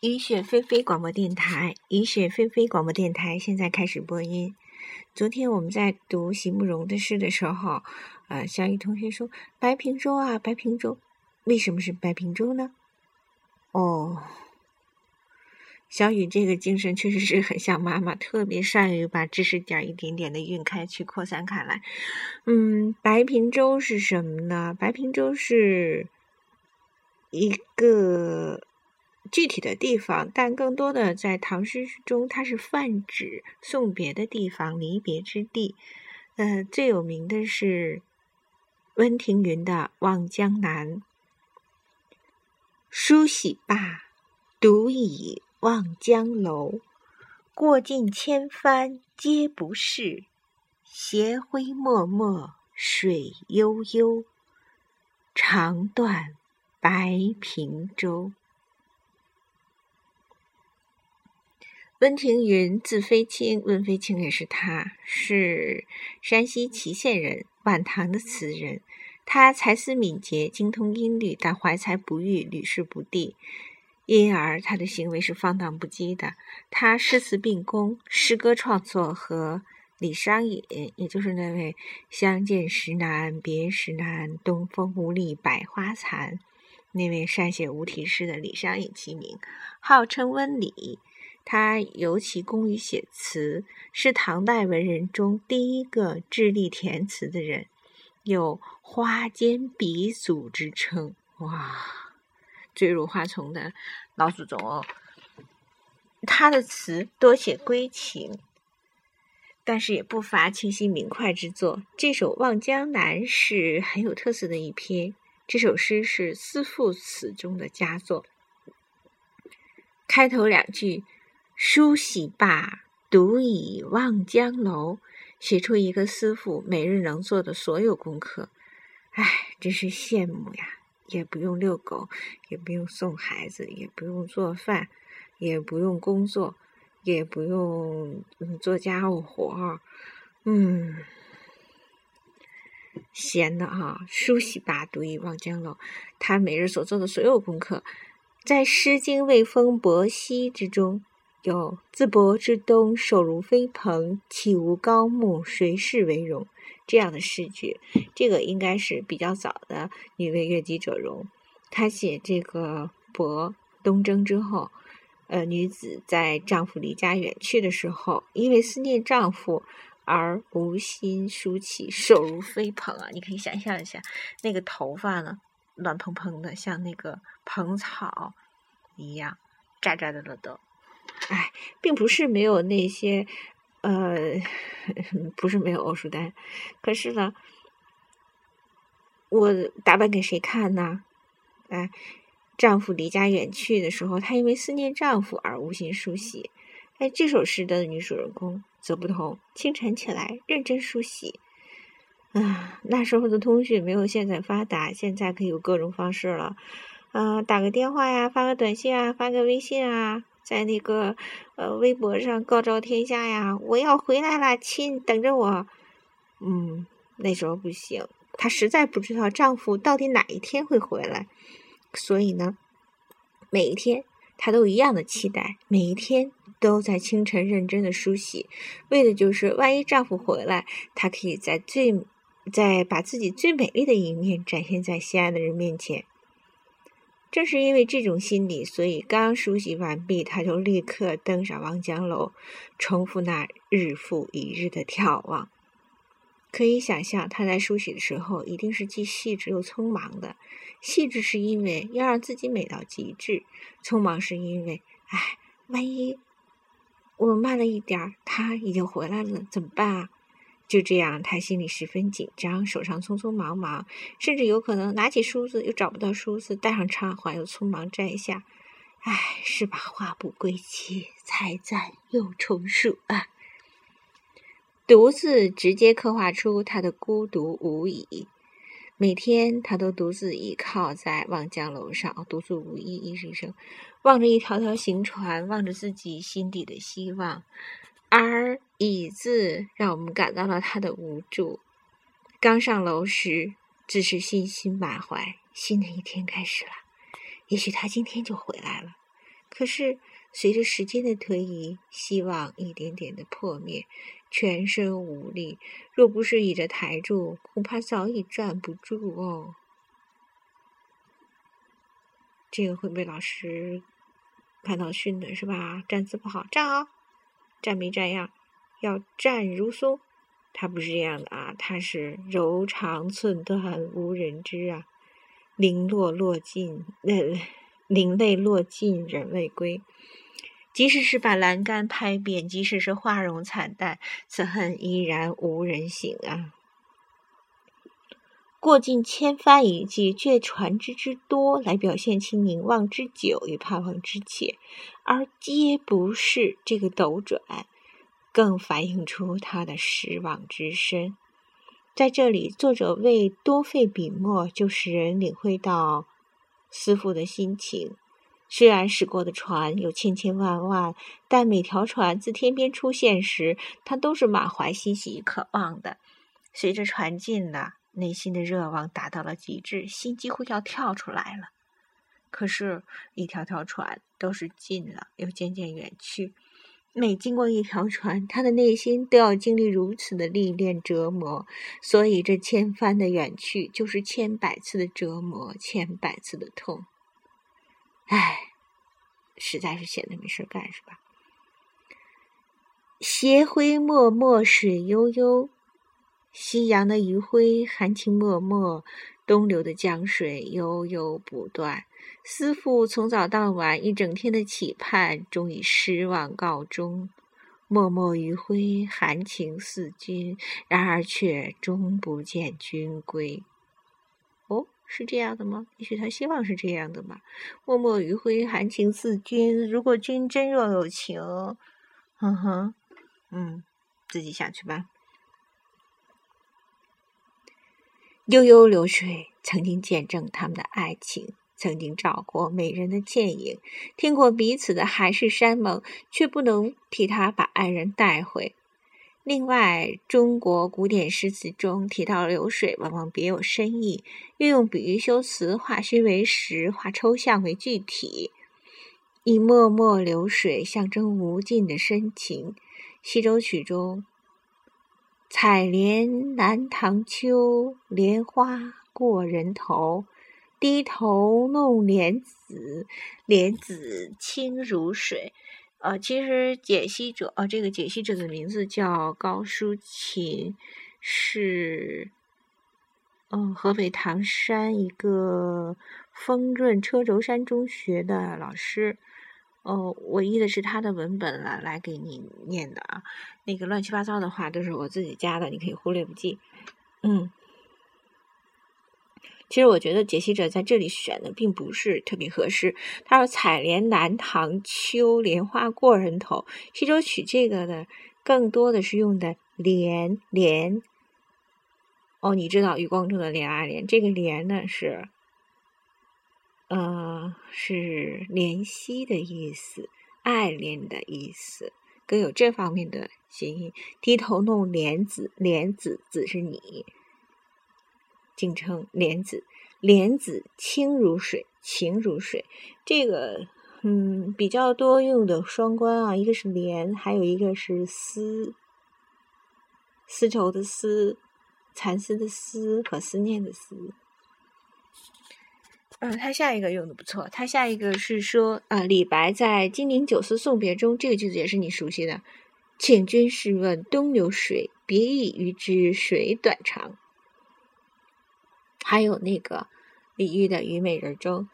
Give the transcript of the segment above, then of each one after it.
雨雪霏霏广播电台，雨雪霏霏广播电台现在开始播音。昨天我们在读席慕容的诗的时候，呃，小雨同学说：“白平洲啊，白平洲，为什么是白平洲呢？”哦，小雨这个精神确实是很像妈妈，特别善于把知识点一点点的晕开去扩散开来。嗯，白平洲是什么呢？白平洲是一个。具体的地方，但更多的在唐诗中，它是泛指送别的地方、离别之地。呃，最有名的是温庭筠的《望江南》：“梳洗罢，独倚望江楼。过尽千帆皆不是，斜晖脉脉水悠悠。长断白平洲。”温庭筠字飞卿，温飞卿也是他，是山西祁县人，晚唐的词人。他才思敏捷，精通音律，但怀才不遇，屡试不第，因而他的行为是放荡不羁的。他诗词并工，诗歌创作和李商隐，也就是那位“相见时难别时难，东风无力百花残”那位善写无题诗的李商隐齐名，号称温李。他尤其工于写词，是唐代文人中第一个致力填词的人，有“花间鼻祖”之称。哇，坠入花丛的老祖宗哦！他的词多写归情，但是也不乏清新明快之作。这首《望江南》是很有特色的一篇。这首诗是思妇词中的佳作，开头两句。梳洗罢，独倚望江楼，写出一个师傅每日能做的所有功课。唉，真是羡慕呀！也不用遛狗，也不用送孩子，也不用做饭，也不用工作，也不用做家务活儿。嗯，闲的哈。梳洗罢，独倚望江楼。他每日所做的所有功课，在《诗经·卫风·伯兮》之中。有自博之东，手如飞蓬，岂无高木，谁是为荣？这样的诗句，这个应该是比较早的女为悦己者容。她写这个博东征之后，呃，女子在丈夫离家远去的时候，因为思念丈夫而无心梳起，手如飞蓬啊！你可以想象一下，那个头发呢，乱蓬蓬的，像那个蓬草一样，扎扎的了都。哎，并不是没有那些，呃，不是没有欧舒丹，可是呢，我打扮给谁看呢？哎，丈夫离家远去的时候，她因为思念丈夫而无心梳洗。哎，这首诗的女主人公则不同，清晨起来认真梳洗。啊，那时候的通讯没有现在发达，现在可以有各种方式了，啊，打个电话呀，发个短信啊，发个微信啊。在那个呃微博上告昭天下呀！我要回来了，亲，等着我。嗯，那时候不行，她实在不知道丈夫到底哪一天会回来，所以呢，每一天她都一样的期待，每一天都在清晨认真的梳洗，为的就是万一丈夫回来，她可以在最在把自己最美丽的一面展现在心爱的人面前。正是因为这种心理，所以刚梳洗完毕，他就立刻登上望江楼，重复那日复一日的眺望。可以想象，他在梳洗的时候一定是既细致又匆忙的。细致是因为要让自己美到极致，匆忙是因为，哎，万一我慢了一点儿，他已经回来了，怎么办啊？就这样，他心里十分紧张，手上匆匆忙忙，甚至有可能拿起梳子又找不到梳子，戴上插环又匆忙摘下。唉，是把花不归期，才赞又重数啊！独自直接刻画出他的孤独无已。每天，他都独自倚靠在望江楼上，独自无依，一声声望着一条条行船，望着自己心底的希望。而椅子让我们感到了他的无助。刚上楼时，只是信心满怀，新的一天开始了。也许他今天就回来了。可是随着时间的推移，希望一点点的破灭，全身无力。若不是倚着台柱，恐怕早已站不住哦。这个会被老师看到训的是吧？站姿不好，站好，站没站样？要站如松。他不是这样的啊，他是柔肠寸断无人知啊，零落落尽，呃，零泪落尽人未归。即使是把栏杆拍扁，即使是花容惨淡，此恨依然无人醒啊。过尽千帆一季，却船只之多，来表现其凝望之久与盼望之切，而皆不是这个斗转。更反映出他的失望之深。在这里，作者为多费笔墨，就使人领会到思妇的心情。虽然驶过的船有千千万万，但每条船自天边出现时，他都是满怀欣喜与渴望的。随着船近了，内心的热望达到了极致，心几乎要跳出来了。可是，一条条船都是近了，又渐渐远去。每经过一条船，他的内心都要经历如此的历练折磨，所以这千帆的远去，就是千百次的折磨，千百次的痛。唉，实在是闲的没事干，是吧？斜晖脉脉，水悠悠。夕阳的余晖，含情脉脉，东流的江水悠悠不断。思妇从早到晚一整天的期盼，终以失望告终。脉脉余晖，含情似君，然而却终不见君归。哦，是这样的吗？也许他希望是这样的吧。脉脉余晖，含情似君。如果君真若有情，哼哼，嗯，自己想去吧。悠悠流水，曾经见证他们的爱情，曾经照过美人的倩影，听过彼此的海誓山盟，却不能替他把爱人带回。另外，中国古典诗词中提到流水，往往别有深意，运用比喻修辞，化虚为实，化抽象为具体，以脉脉流水象征无尽的深情。《西洲曲》中。采莲南塘秋，莲花过人头。低头弄莲子，莲子清如水。呃，其实解析者，呃，这个解析者的名字叫高淑琴，是嗯河北唐山一个丰润车轴山中学的老师。哦，我译的是他的文本了，来给你念的啊。那个乱七八糟的话都是我自己加的，你可以忽略不计。嗯，其实我觉得解析者在这里选的并不是特别合适。他说“采莲南塘秋，莲花过人头”。西洲曲这个的，更多的是用的“莲莲”。哦，你知道余光中的“莲啊莲”，这个“莲”呢是。呃，是怜惜的意思，爱恋的意思，更有这方面的谐音。低头弄莲子，莲子子是你，敬称莲子，莲子清如水，情如水。这个，嗯，比较多用的双关啊，一个是莲，还有一个是丝，丝绸的丝，蚕丝的丝和思念的思。嗯，他下一个用的不错。他下一个是说，啊，李白在《金陵酒肆送别》中，这个句子也是你熟悉的。请君试问东流水，别意与之水短长。还有那个李煜的《虞美人》中，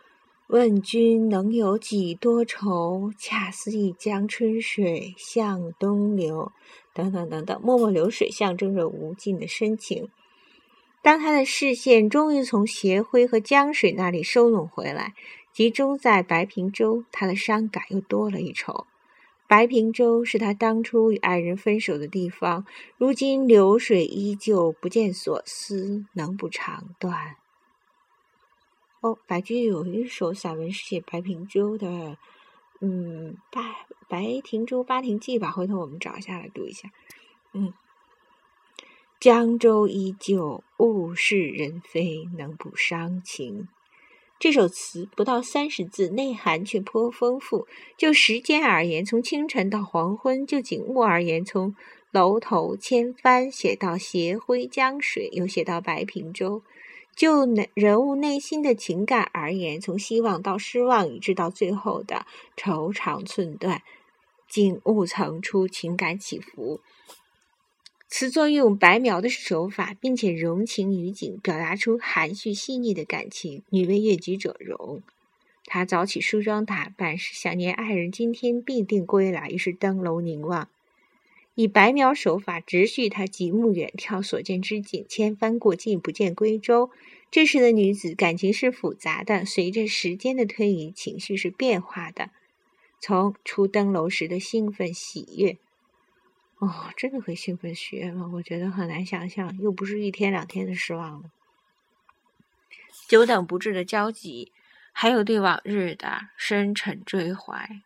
问君能有几多愁？恰似一江春水向东流。等等等等，脉脉流水象征着无尽的深情。当他的视线终于从斜晖和江水那里收拢回来，集中在白平洲，他的伤感又多了一筹。白平洲是他当初与爱人分手的地方，如今流水依旧，不见所思，能不肠断？哦，白居易有一首散文是写白平洲的，嗯，《白白亭洲八亭记》吧，回头我们找一下来读一下，嗯。江州依旧，物是人非，能不伤情？这首词不到三十字，内涵却颇丰富。就时间而言，从清晨到黄昏；就景物而言，从楼头千帆写到斜晖江水，又写到白平洲；就人物内心的情感而言，从希望到失望，以致到最后的愁肠寸断，景物层出，情感起伏。词作用白描的手法，并且融情于景，表达出含蓄细腻的感情。女为悦己者容。她早起梳妆打扮，是想念爱人今天必定归来，于是登楼凝望，以白描手法直叙她极目远眺所见之景。千帆过尽，不见归舟。这时的女子感情是复杂的，随着时间的推移，情绪是变化的。从初登楼时的兴奋喜悦。哦，真的会兴奋许愿吗？我觉得很难想象，又不是一天两天的失望了。久等不至的焦急，还有对往日的深沉追怀，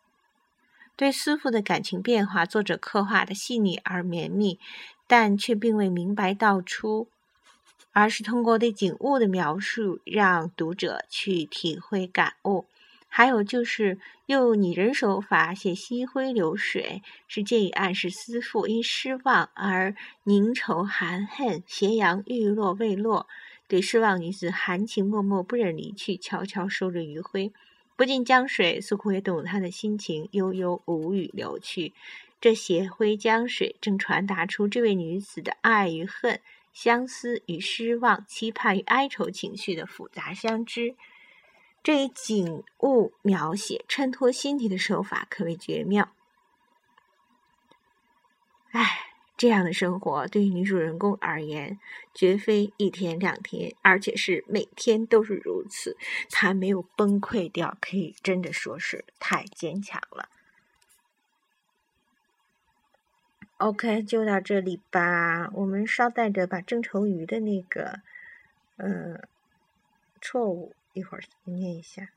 对思妇的感情变化，作者刻画的细腻而绵密，但却并未明白道出，而是通过对景物的描述，让读者去体会感悟。还有就是用拟人手法写溪晖流水，是借以暗示思妇因失望而凝愁含恨，斜阳欲落未落，对失望女子含情脉脉，不忍离去，悄悄收着余晖。不尽江水似乎也懂她的心情，悠悠无语流去。这斜晖江水正传达出这位女子的爱与恨、相思与失望、期盼与哀愁情绪的复杂相知。这一景物描写衬托心底的手法可谓绝妙。唉，这样的生活对于女主人公而言，绝非一天两天，而且是每天都是如此。她没有崩溃掉，可以真的说是太坚强了。OK，就到这里吧。我们稍带着把郑愁予的那个，嗯，错误。一会儿念一下。